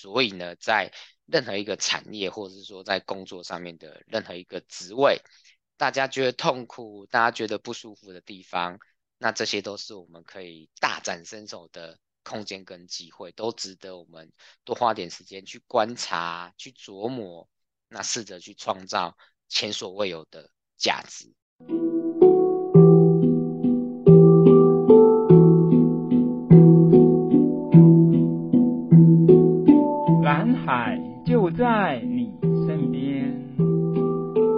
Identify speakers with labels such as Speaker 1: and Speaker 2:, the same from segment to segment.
Speaker 1: 所以呢，在任何一个产业，或者是说在工作上面的任何一个职位，大家觉得痛苦，大家觉得不舒服的地方，那这些都是我们可以大展身手的空间跟机会，都值得我们多花点时间去观察、去琢磨，那试着去创造前所未有的价值。
Speaker 2: 海就在你身边，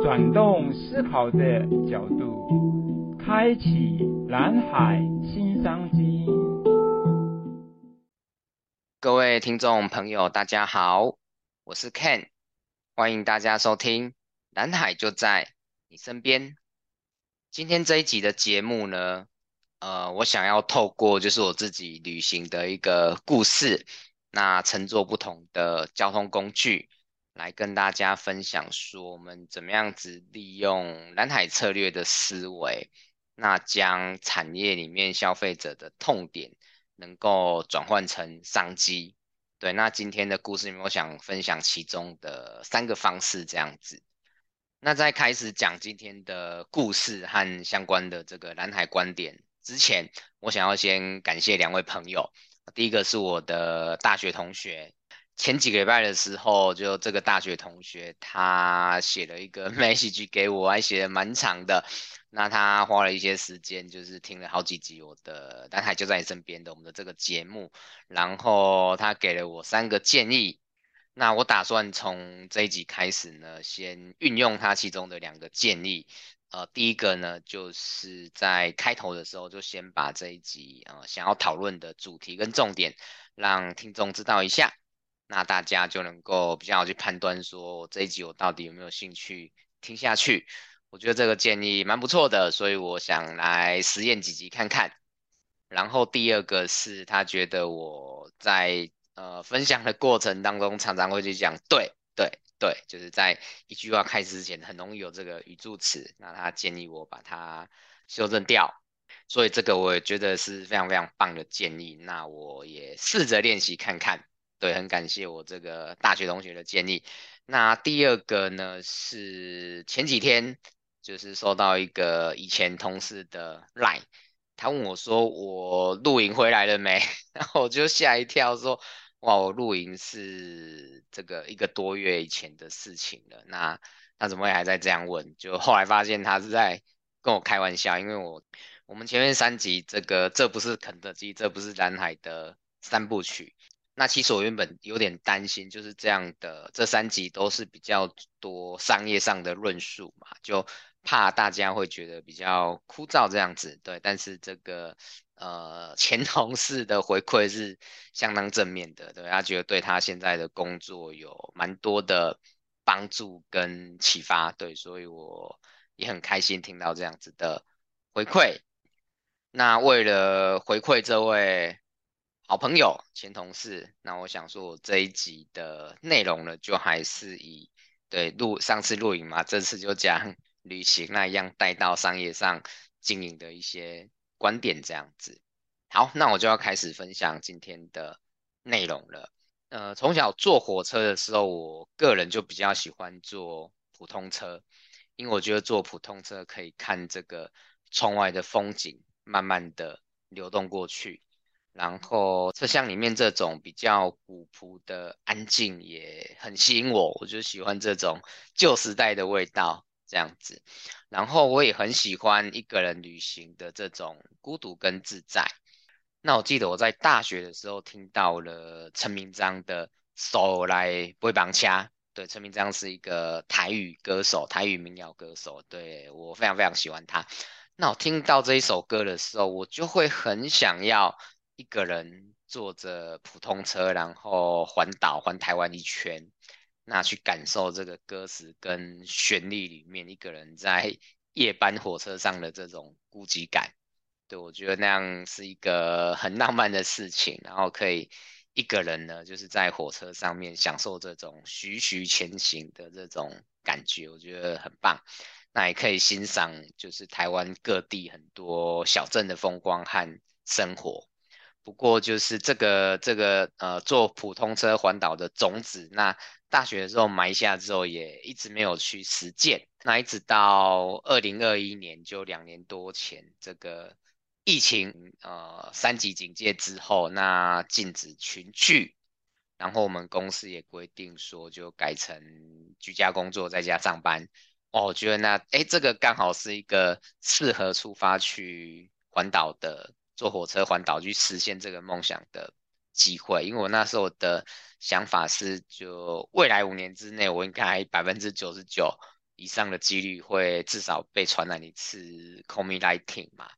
Speaker 2: 转动思考的角度，开启蓝海新商机。
Speaker 1: 各位听众朋友，大家好，我是 Ken，欢迎大家收听《蓝海就在你身边》。今天这一集的节目呢，呃，我想要透过就是我自己旅行的一个故事。那乘坐不同的交通工具，来跟大家分享说，我们怎么样子利用蓝海策略的思维，那将产业里面消费者的痛点，能够转换成商机。对，那今天的故事里面，我想分享其中的三个方式，这样子。那在开始讲今天的故事和相关的这个蓝海观点之前，我想要先感谢两位朋友。第一个是我的大学同学，前几个礼拜的时候，就这个大学同学他写了一个 message 给我，还写的蛮长的。那他花了一些时间，就是听了好几集我的《蓝海就在你身边》的我们的这个节目，然后他给了我三个建议。那我打算从这一集开始呢，先运用他其中的两个建议。呃，第一个呢，就是在开头的时候就先把这一集呃想要讨论的主题跟重点让听众知道一下，那大家就能够比较好去判断说这一集我到底有没有兴趣听下去。我觉得这个建议蛮不错的，所以我想来实验几集看看。然后第二个是他觉得我在呃分享的过程当中常常会去讲对对。对，就是在一句话开始之前，很容易有这个语助词，那他建议我把它修正掉，所以这个我也觉得是非常非常棒的建议，那我也试着练习看看。对，很感谢我这个大学同学的建议。那第二个呢，是前几天就是收到一个以前同事的 line，他问我说我露营回来了没？然后我就吓一跳说。哇，我露营是这个一个多月以前的事情了，那他怎么会还在这样问？就后来发现他是在跟我开玩笑，因为我我们前面三集这个这不是肯德基，这不是蓝海的三部曲。那其实我原本有点担心，就是这样的这三集都是比较多商业上的论述嘛，就怕大家会觉得比较枯燥这样子。对，但是这个。呃，前同事的回馈是相当正面的，对，他觉得对他现在的工作有蛮多的帮助跟启发，对，所以我也很开心听到这样子的回馈。那为了回馈这位好朋友、前同事，那我想说，我这一集的内容呢，就还是以对录上次录影嘛，这次就讲旅行那一样带到商业上经营的一些。观点这样子，好，那我就要开始分享今天的内容了。呃，从小坐火车的时候，我个人就比较喜欢坐普通车，因为我觉得坐普通车可以看这个窗外的风景慢慢的流动过去，然后车厢里面这种比较古朴的安静也很吸引我，我就喜欢这种旧时代的味道。这样子，然后我也很喜欢一个人旅行的这种孤独跟自在。那我记得我在大学的时候听到了陈明章的《手来不会绑掐》，对，陈明章是一个台语歌手，台语民谣歌手，对，我非常非常喜欢他。那我听到这一首歌的时候，我就会很想要一个人坐着普通车，然后环岛环台湾一圈。那去感受这个歌词跟旋律里面一个人在 夜班火车上的这种孤寂感，对，我觉得那样是一个很浪漫的事情，然后可以一个人呢，就是在火车上面享受这种徐徐前行的这种感觉，我觉得很棒。那也可以欣赏就是台湾各地很多小镇的风光和生活。不过就是这个这个呃做普通车环岛的种子，那大学的时候埋下之后，也一直没有去实践。那一直到二零二一年，就两年多前，这个疫情呃三级警戒之后，那禁止群聚，然后我们公司也规定说，就改成居家工作，在家上班。哦，我觉得那哎，这个刚好是一个适合出发去环岛的。坐火车环岛去实现这个梦想的机会，因为我那时候的想法是，就未来五年之内，我应该百分之九十九以上的几率会至少被传染一次 COVID-19 嘛。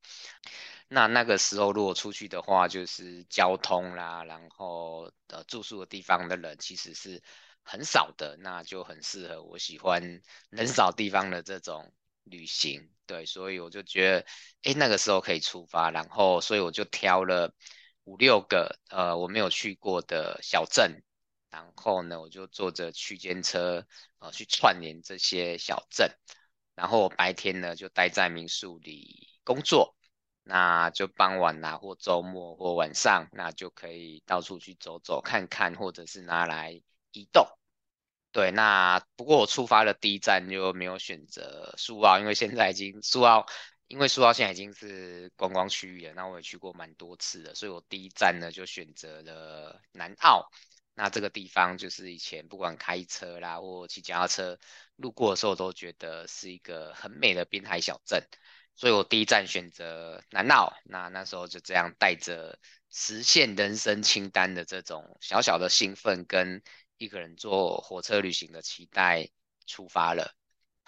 Speaker 1: 那那个时候如果出去的话，就是交通啦，然后呃住宿的地方的人其实是很少的，那就很适合我喜欢人少地方的这种。旅行，对，所以我就觉得，哎，那个时候可以出发，然后，所以我就挑了五六个，呃，我没有去过的小镇，然后呢，我就坐着区间车，呃，去串联这些小镇，然后我白天呢就待在民宿里工作，那就傍晚啊，或周末或晚上，那就可以到处去走走看看，或者是拿来移动。对，那不过我出发的第一站就没有选择苏澳，因为现在已经苏澳，因为苏澳现在已经是观光区域了。那我也去过蛮多次的，所以我第一站呢就选择了南澳。那这个地方就是以前不管开车啦或骑脚踏车路过的时候，都觉得是一个很美的滨海小镇，所以我第一站选择南澳。那那时候就这样带着实现人生清单的这种小小的兴奋跟。一个人坐火车旅行的期待出发了。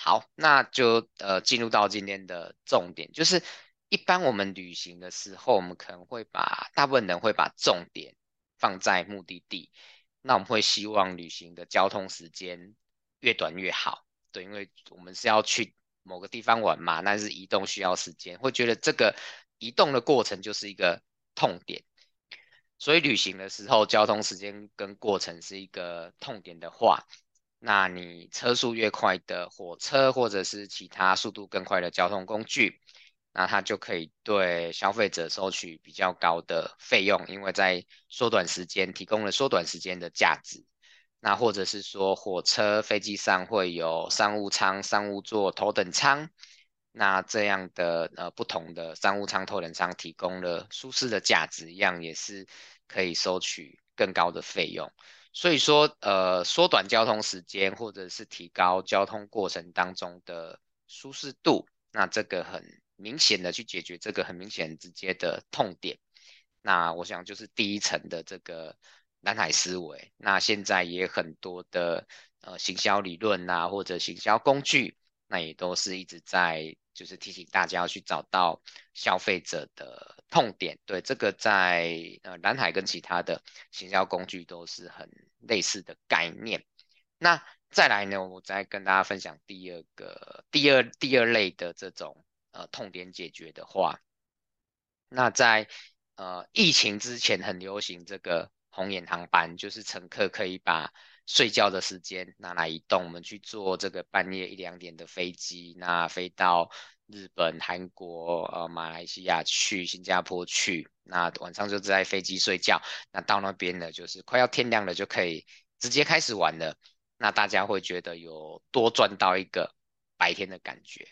Speaker 1: 好，那就呃进入到今天的重点，就是一般我们旅行的时候，我们可能会把大部分人会把重点放在目的地，那我们会希望旅行的交通时间越短越好，对，因为我们是要去某个地方玩嘛，但是移动需要时间，会觉得这个移动的过程就是一个痛点。所以旅行的时候，交通时间跟过程是一个痛点的话，那你车速越快的火车或者是其他速度更快的交通工具，那它就可以对消费者收取比较高的费用，因为在缩短时间提供了缩短时间的价值。那或者是说火车、飞机上会有商务舱、商务座、头等舱。那这样的呃不同的商务舱、头等舱提供了舒适的价值，一样也是可以收取更高的费用。所以说呃缩短交通时间或者是提高交通过程当中的舒适度，那这个很明显的去解决这个很明显直接的痛点。那我想就是第一层的这个蓝海思维。那现在也很多的呃行销理论啊或者行销工具，那也都是一直在。就是提醒大家要去找到消费者的痛点，对，这个在呃蓝海跟其他的行销工具都是很类似的概念。那再来呢，我再跟大家分享第二个、第二、第二类的这种呃痛点解决的话，那在呃疫情之前很流行这个红眼航班，就是乘客可以把睡觉的时间拿来移动，我们去坐这个半夜一两点的飞机，那飞到日本、韩国、呃马来西亚去，新加坡去，那晚上就在飞机睡觉，那到那边呢，就是快要天亮了，就可以直接开始玩了。那大家会觉得有多赚到一个白天的感觉。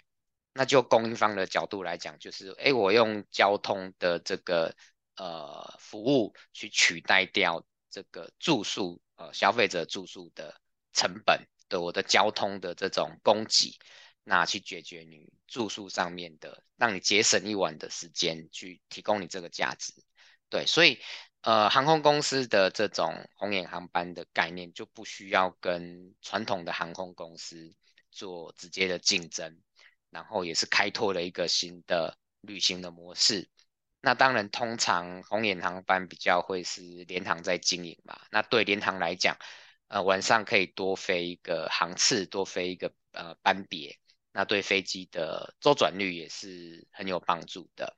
Speaker 1: 那就供应方的角度来讲，就是哎，我用交通的这个呃服务去取代掉这个住宿。呃，消费者住宿的成本，对我的交通的这种供给，那去解决你住宿上面的，让你节省一晚的时间，去提供你这个价值。对，所以呃，航空公司的这种红眼航班的概念，就不需要跟传统的航空公司做直接的竞争，然后也是开拓了一个新的旅行的模式。那当然，通常红眼航班比较会是联航在经营嘛。那对联航来讲，呃，晚上可以多飞一个航次，多飞一个呃班别，那对飞机的周转率也是很有帮助的。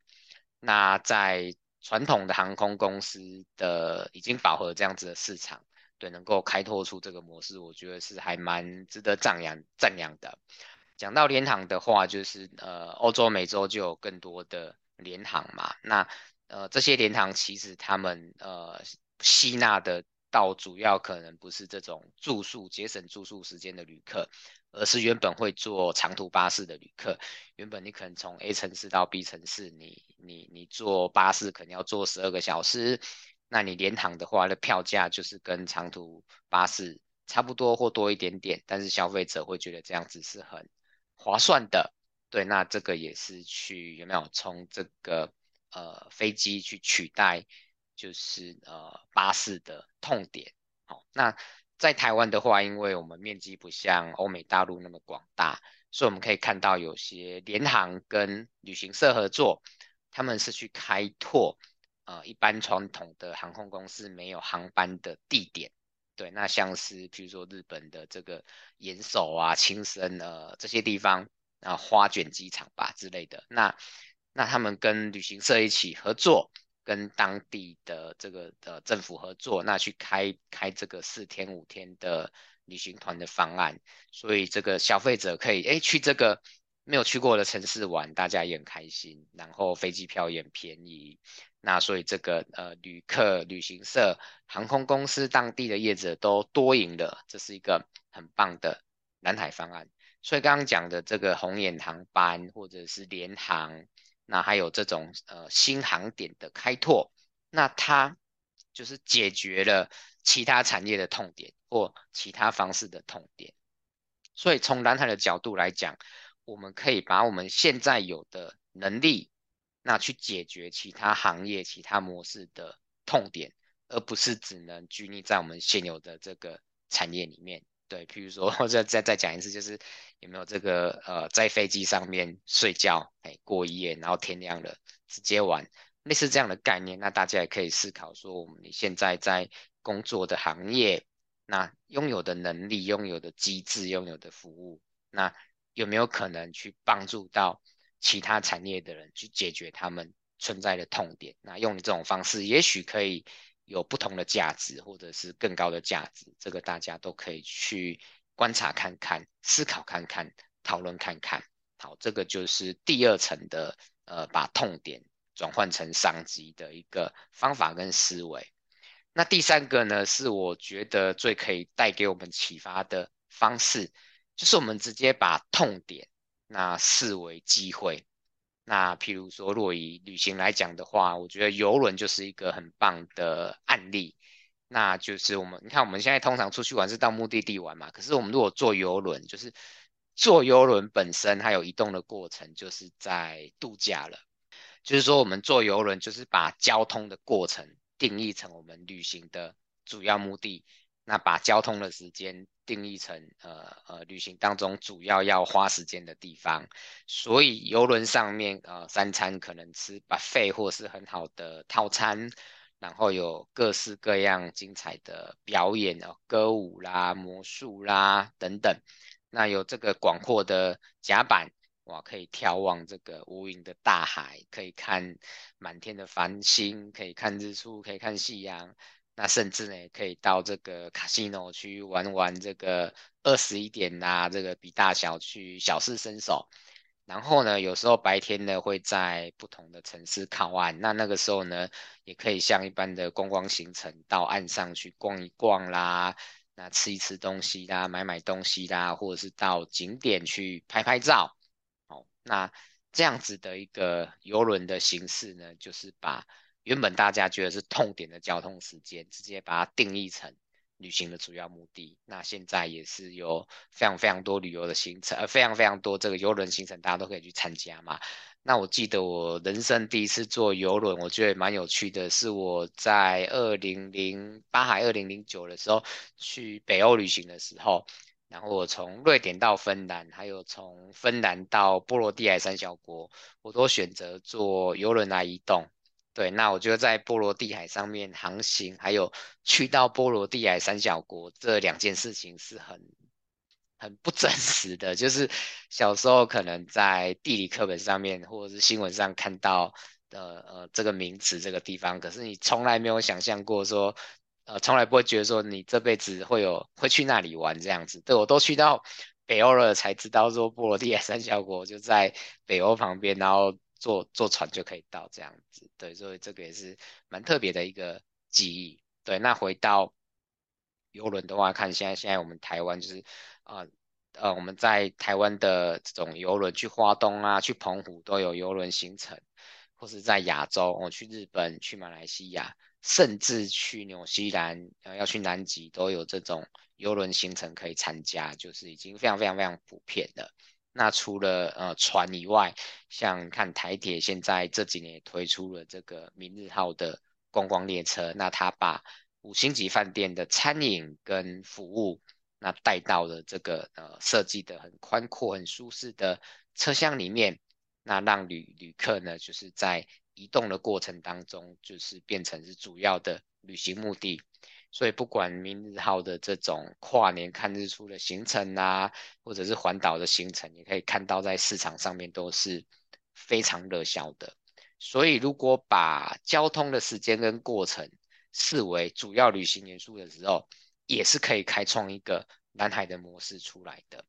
Speaker 1: 那在传统的航空公司的已经饱和这样子的市场，对，能够开拓出这个模式，我觉得是还蛮值得赞扬赞扬的。讲到联航的话，就是呃，欧洲、美洲就有更多的。联航嘛，那呃，这些联航其实他们呃吸纳的到主要可能不是这种住宿节省住宿时间的旅客，而是原本会坐长途巴士的旅客。原本你可能从 A 城市到 B 城市，你你你坐巴士可能要坐十二个小时，那你连躺的话，的票价就是跟长途巴士差不多或多一点点，但是消费者会觉得这样子是很划算的。对，那这个也是去有没有从这个呃飞机去取代，就是呃巴士的痛点。好，那在台湾的话，因为我们面积不像欧美大陆那么广大，所以我们可以看到有些联航跟旅行社合作，他们是去开拓呃一般传统的航空公司没有航班的地点。对，那像是譬如说日本的这个岩手啊、青森呃这些地方。啊，花卷机场吧之类的，那那他们跟旅行社一起合作，跟当地的这个的政府合作，那去开开这个四天五天的旅行团的方案，所以这个消费者可以诶去这个没有去过的城市玩，大家也很开心，然后飞机票也很便宜，那所以这个呃旅客、旅行社、航空公司、当地的业者都多赢了，这是一个很棒的南海方案。所以刚刚讲的这个红眼航班或者是联航，那还有这种呃新航点的开拓，那它就是解决了其他产业的痛点或其他方式的痛点。所以从蓝海的角度来讲，我们可以把我们现在有的能力，那去解决其他行业、其他模式的痛点，而不是只能拘泥在我们现有的这个产业里面。对，譬如说，或者再再讲一次，就是有没有这个呃，在飞机上面睡觉，哎，过一夜，然后天亮了直接玩，类似这样的概念，那大家也可以思考说，我们你现在在工作的行业，那拥有的能力、拥有的机制、拥有的服务，那有没有可能去帮助到其他产业的人去解决他们存在的痛点？那用这种方式，也许可以。有不同的价值，或者是更高的价值，这个大家都可以去观察看看、思考看看、讨论看看。好，这个就是第二层的，呃，把痛点转换成商机的一个方法跟思维。那第三个呢，是我觉得最可以带给我们启发的方式，就是我们直接把痛点那视为机会。那譬如说，若以旅行来讲的话，我觉得游轮就是一个很棒的案例。那就是我们，你看我们现在通常出去玩是到目的地玩嘛，可是我们如果坐邮轮，就是坐邮轮本身还有移动的过程，就是在度假了。就是说，我们坐邮轮就是把交通的过程定义成我们旅行的主要目的。那把交通的时间定义成呃呃旅行当中主要要花时间的地方，所以游轮上面呃三餐可能吃 buffet 或是很好的套餐，然后有各式各样精彩的表演哦，歌舞啦、魔术啦等等。那有这个广阔的甲板哇，可以眺望这个无垠的大海，可以看满天的繁星，可以看日出，可以看夕阳。那甚至呢，可以到这个卡西诺去玩玩这个二十一点呐、啊，这个比大小去小试身手。然后呢，有时候白天呢会在不同的城市靠岸，那那个时候呢，也可以像一般的观光行程到岸上去逛一逛啦，那吃一吃东西啦，买买东西啦，或者是到景点去拍拍照。哦，那这样子的一个游轮的形式呢，就是把。原本大家觉得是痛点的交通时间，直接把它定义成旅行的主要目的。那现在也是有非常非常多旅游的行程，呃，非常非常多这个邮轮行程，大家都可以去参加嘛。那我记得我人生第一次坐邮轮，我觉得蛮有趣的，是我在二零零八还二零零九的时候去北欧旅行的时候，然后我从瑞典到芬兰，还有从芬兰到波罗的海三小国，我都选择坐邮轮来移动。对，那我觉得在波罗的海上面航行，还有去到波罗的海三小国这两件事情是很很不真实的。就是小时候可能在地理课本上面或者是新闻上看到的呃这个名词这个地方，可是你从来没有想象过说，呃从来不会觉得说你这辈子会有会去那里玩这样子。对，我都去到北欧了才知道说波罗的海三小国就在北欧旁边，然后。坐坐船就可以到这样子。对，所以这个也是蛮特别的一个记忆。对，那回到游轮的话，看现在现在我们台湾就是啊呃，我们在台湾的这种游轮去花东啊，去澎湖都有游轮行程，或是在亚洲我、哦、去日本、去马来西亚。甚至去纽西兰，呃，要去南极都有这种游轮行程可以参加，就是已经非常非常非常普遍了。那除了呃船以外，像看台铁现在这几年也推出了这个明日号的观光列车，那它把五星级饭店的餐饮跟服务，那带到了这个呃设计的很宽阔、很舒适的车厢里面，那让旅旅客呢就是在移动的过程当中，就是变成是主要的旅行目的，所以不管明日号的这种跨年看日出的行程啊，或者是环岛的行程，你可以看到在市场上面都是非常热销的。所以如果把交通的时间跟过程视为主要旅行元素的时候，也是可以开创一个南海的模式出来的。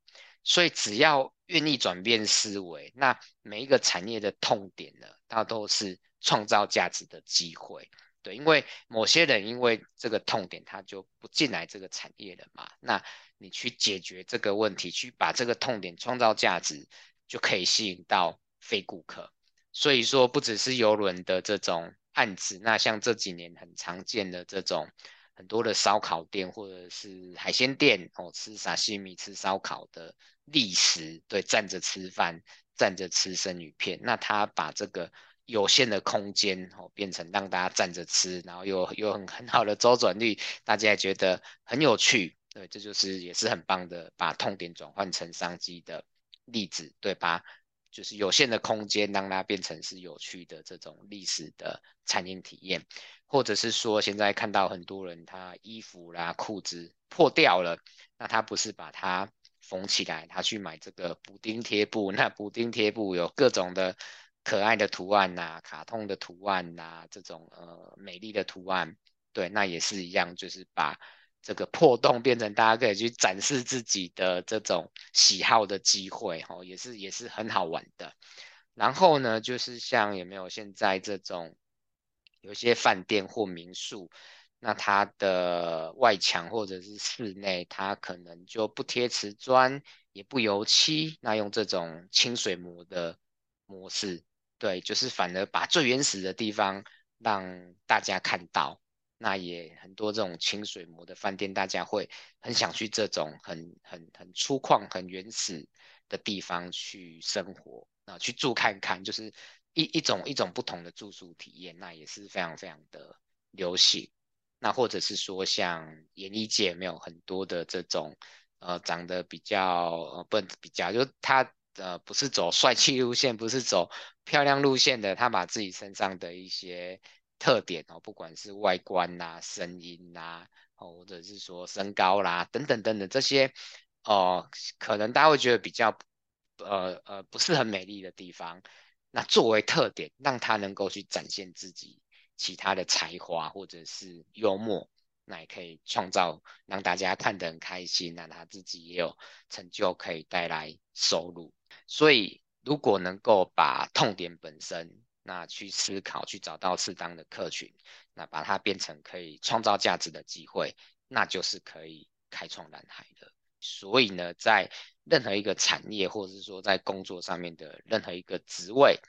Speaker 1: 所以只要愿意转变思维，那每一个产业的痛点呢，它都是创造价值的机会。对，因为某些人因为这个痛点，他就不进来这个产业了嘛。那你去解决这个问题，去把这个痛点创造价值，就可以吸引到非顾客。所以说，不只是游轮的这种案子，那像这几年很常见的这种。很多的烧烤店或者是海鲜店哦，吃沙西米、吃烧烤的历史，对，站着吃饭，站着吃生鱼片。那他把这个有限的空间哦，变成让大家站着吃，然后又有很很好的周转率，大家也觉得很有趣。对，这就是也是很棒的，把痛点转换成商机的例子，对吧？就是有限的空间，让它变成是有趣的这种历史的餐饮体验。或者是说，现在看到很多人他衣服啦、裤子破掉了，那他不是把它缝起来，他去买这个补丁贴布。那补丁贴布有各种的可爱的图案呐、卡通的图案呐，这种呃美丽的图案，对，那也是一样，就是把这个破洞变成大家可以去展示自己的这种喜好的机会，吼，也是也是很好玩的。然后呢，就是像有没有现在这种。有些饭店或民宿，那它的外墙或者是室内，它可能就不贴瓷砖，也不油漆，那用这种清水模的模式，对，就是反而把最原始的地方让大家看到。那也很多这种清水模的饭店，大家会很想去这种很很很粗犷、很原始的地方去生活，那去住看看，就是。一一种一种不同的住宿体验，那也是非常非常的流行。那或者是说，像演艺界没有很多的这种呃长得比较呃不比较，就他呃不是走帅气路线，不是走漂亮路线的，他把自己身上的一些特点哦，不管是外观啦、声音啦，哦或者是说身高啦等等等等这些哦、可能大家会觉得比较呃呃不是很美丽的地方。那作为特点，让他能够去展现自己其他的才华或者是幽默，那也可以创造让大家看得很开心，那他自己也有成就，可以带来收入。所以，如果能够把痛点本身，那去思考，去找到适当的客群，那把它变成可以创造价值的机会，那就是可以开创蓝海的。所以呢，在任何一个产业，或者是说在工作上面的任何一个职位，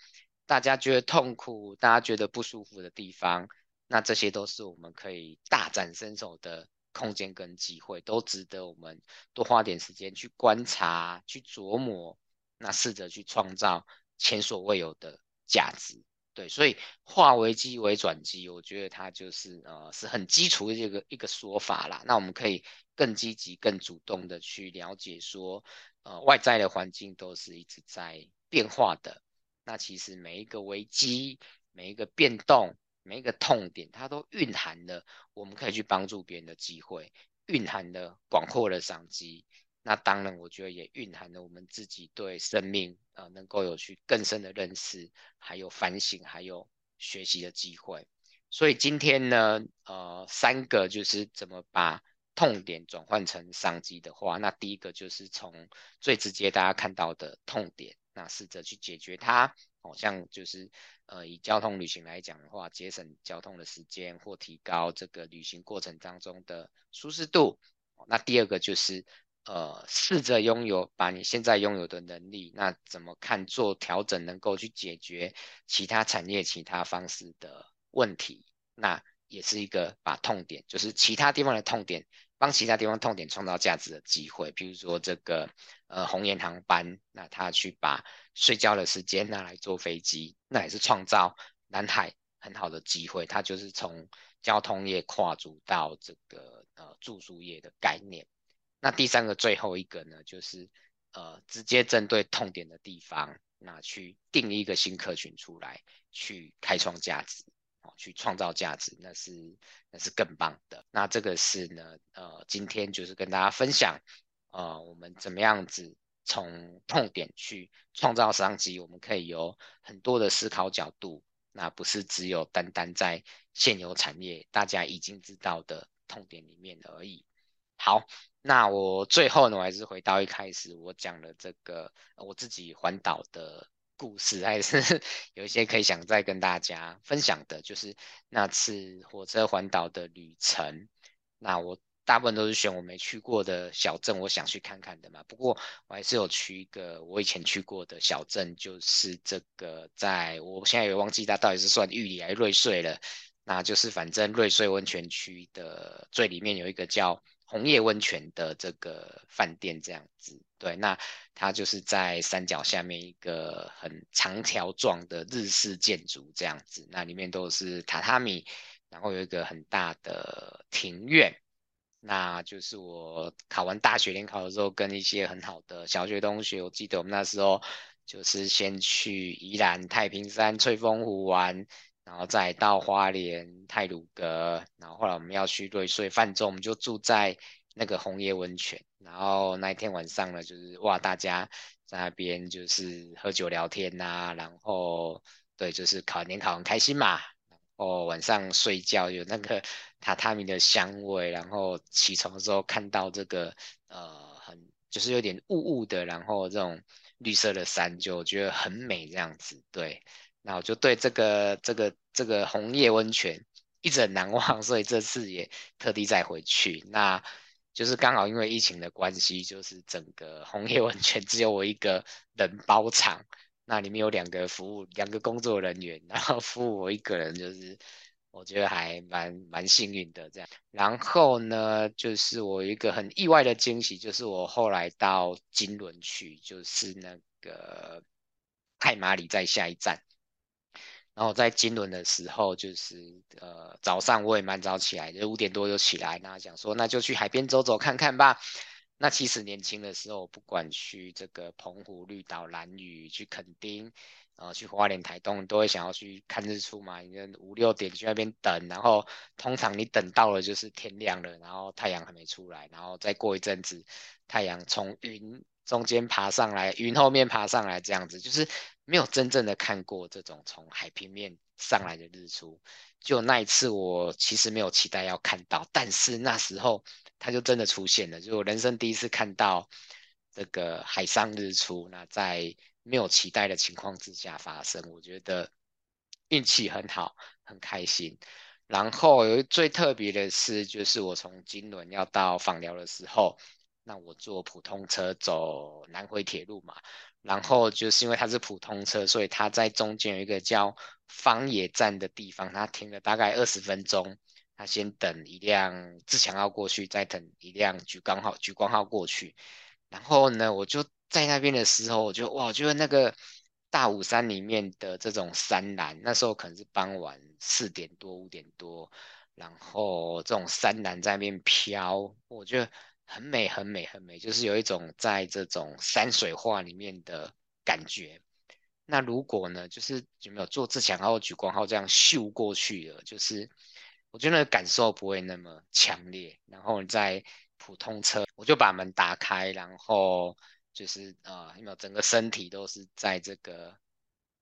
Speaker 1: 大家觉得痛苦、大家觉得不舒服的地方，那这些都是我们可以大展身手的空间跟机会，都值得我们多花点时间去观察、去琢磨，那试着去创造前所未有的价值。对，所以化危机为转机，我觉得它就是呃是很基础的一个一个说法啦。那我们可以更积极、更主动的去了解说，呃，外在的环境都是一直在变化的。那其实每一个危机、每一个变动、每一个痛点，它都蕴含了我们可以去帮助别人的机会，蕴含了广阔的商机。那当然，我觉得也蕴含了我们自己对生命呃能够有去更深的认识，还有反省，还有学习的机会。所以今天呢，呃，三个就是怎么把痛点转换成商机的话，那第一个就是从最直接大家看到的痛点，那试着去解决它。好像就是呃，以交通旅行来讲的话，节省交通的时间或提高这个旅行过程当中的舒适度。那第二个就是呃，试着拥有把你现在拥有的能力，那怎么看做调整，能够去解决其他产业其他方式的问题。那也是一个把痛点，就是其他地方的痛点，帮其他地方痛点创造价值的机会。比如说这个呃红眼航班，那他去把睡觉的时间拿来坐飞机，那也是创造南海很好的机会。它就是从交通业跨足到这个呃住宿业的概念。那第三个最后一个呢，就是呃直接针对痛点的地方，那去定一个新客群出来，去开创价值。哦去创造价值，那是那是更棒的。那这个是呢，呃，今天就是跟大家分享，呃，我们怎么样子从痛点去创造商机。我们可以有很多的思考角度，那不是只有单单在现有产业大家已经知道的痛点里面而已。好，那我最后呢，我还是回到一开始我讲的这个我自己环岛的。故事还是 有一些可以想再跟大家分享的，就是那次火车环岛的旅程。那我大部分都是选我没去过的小镇，我想去看看的嘛。不过我还是有去一个我以前去过的小镇，就是这个在我现在也忘记它到底是算玉里还是瑞穗了。那就是反正瑞穗温泉区的最里面有一个叫红叶温泉的这个饭店，这样子。对，那它就是在山脚下面一个很长条状的日式建筑这样子，那里面都是榻榻米，然后有一个很大的庭院。那就是我考完大学联考的时候，跟一些很好的小学同学，我记得我们那时候就是先去宜兰太平山翠峰湖玩。然后再到花莲太鲁阁，然后后来我们要去瑞穗泛舟，我们就住在那个红叶温泉。然后那一天晚上呢，就是哇，大家在那边就是喝酒聊天呐、然后对，就是考年考很开心嘛。然后晚上睡觉有那个榻榻米的香味，然后起床的时候看到这个呃很就是有点雾雾的，然后这种绿色的山，就觉得很美这样子，对。那我就对这个这个这个红叶温泉一直很难忘，所以这次也特地再回去。那就是刚好因为疫情的关系，就是整个红叶温泉只有我一个人包场，那里面有两个服务两个工作人员，然后服务我一个人，就是我觉得还蛮蛮幸运的这样。然后呢，就是我一个很意外的惊喜，就是我后来到金轮去，就是那个太麻里在下一站。然后在金仑的时候，就是呃早上我也蛮早起来，就五点多就起来，然后想说那就去海边走走看看吧。那其实年轻的时候，不管去这个澎湖、绿岛、兰屿、去垦丁，然呃去花莲、台东，都会想要去看日出嘛。你五六点去那边等，然后通常你等到了就是天亮了，然后太阳还没出来，然后再过一阵子，太阳从云中间爬上来，云后面爬上来，这样子就是。没有真正的看过这种从海平面上来的日出，就那一次我其实没有期待要看到，但是那时候它就真的出现了，就我人生第一次看到这个海上日出。那在没有期待的情况之下发生，我觉得运气很好，很开心。然后有最特别的是，就是我从金轮要到访寮的时候，那我坐普通车走南回铁路嘛。然后就是因为它是普通车，所以它在中间有一个叫方野站的地方，它停了大概二十分钟，它先等一辆自强号过去，再等一辆莒光号莒光号过去。然后呢，我就在那边的时候，我就哇，我觉得那个大武山里面的这种山岚，那时候可能是傍晚四点多五点多，然后这种山岚在那边飘，我觉得。很美，很美，很美，就是有一种在这种山水画里面的感觉。那如果呢，就是有没有坐自强号、莒光号这样秀过去了，就是我觉得那个感受不会那么强烈。然后你在普通车，我就把门打开，然后就是呃，有没有整个身体都是在这个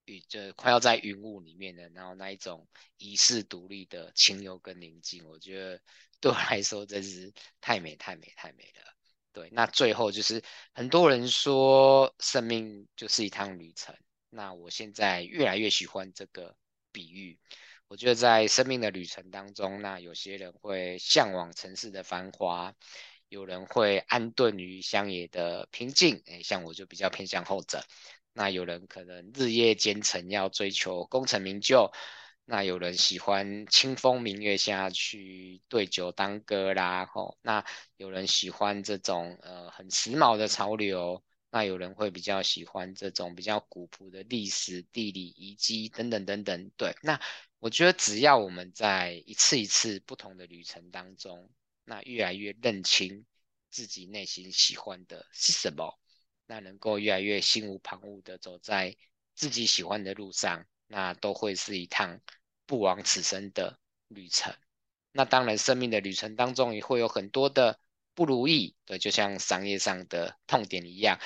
Speaker 1: 云，就快要在云雾里面的，然后那一种遗世独立的清幽跟宁静，我觉得。对我来说真是太美太美太美了。对，那最后就是很多人说生命就是一趟旅程，那我现在越来越喜欢这个比喻。我觉得在生命的旅程当中，那有些人会向往城市的繁华，有人会安顿于乡野的平静，诶，像我就比较偏向后者。那有人可能日夜兼程要追求功成名就。那有人喜欢清风明月下去对酒当歌啦，吼。那有人喜欢这种呃很时髦的潮流，那有人会比较喜欢这种比较古朴的历史、地理遗迹等等等等。对，那我觉得只要我们在一次一次不同的旅程当中，那越来越认清自己内心喜欢的是什么，那能够越来越心无旁骛的走在自己喜欢的路上。那都会是一趟不枉此生的旅程。那当然，生命的旅程当中也会有很多的不如意，对，就像商业上的痛点一样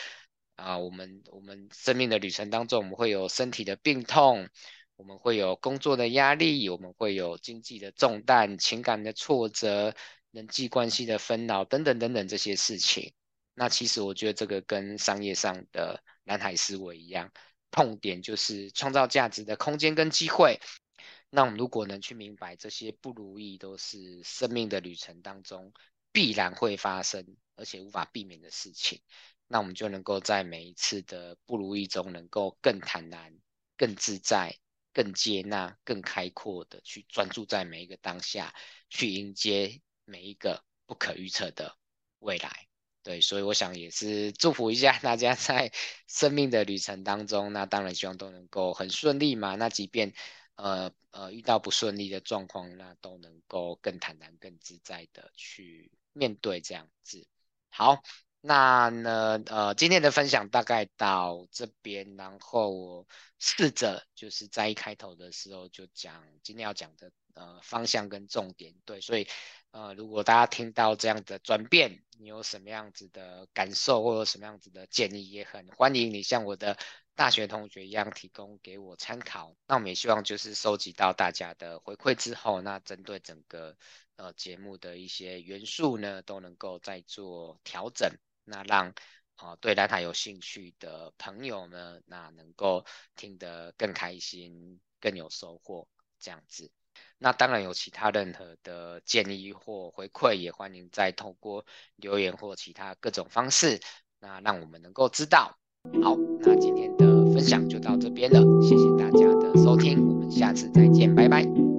Speaker 1: 啊。我们我们生命的旅程当中，我们会有身体的病痛，我们会有工作的压力，我们会有经济的重担、情感的挫折、人际关系的纷扰等等等等这些事情。那其实我觉得这个跟商业上的蓝海思维一样。痛点就是创造价值的空间跟机会。那我们如果能去明白这些不如意都是生命的旅程当中必然会发生，而且无法避免的事情，那我们就能够在每一次的不如意中，能够更坦然、更自在、更接纳、更开阔的去专注在每一个当下，去迎接每一个不可预测的未来。对，所以我想也是祝福一下大家在 生命的旅程当中，那当然希望都能够很顺利嘛。那即便呃呃遇到不顺利的状况，那都能够更坦然、更自在的去面对这样子。好，那呢呃今天的分享大概到这边，然后我试着就是在一开头的时候就讲今天要讲的呃方向跟重点。对，所以。呃，如果大家听到这样的转变，你有什么样子的感受，或者什么样子的建议，也很欢迎你像我的大学同学一样提供给我参考。那我们也希望就是收集到大家的回馈之后，那针对整个呃节目的一些元素呢，都能够再做调整，那让啊、对蓝海有兴趣的朋友呢，那能够听得更开心，更有收获，这样子。那当然有其他任何的建议或回馈，也欢迎再透过留言或其他各种方式，那让我们能够知道。好，那今天的分享就到这边了，谢谢大家的收听，我们下次再见，拜拜。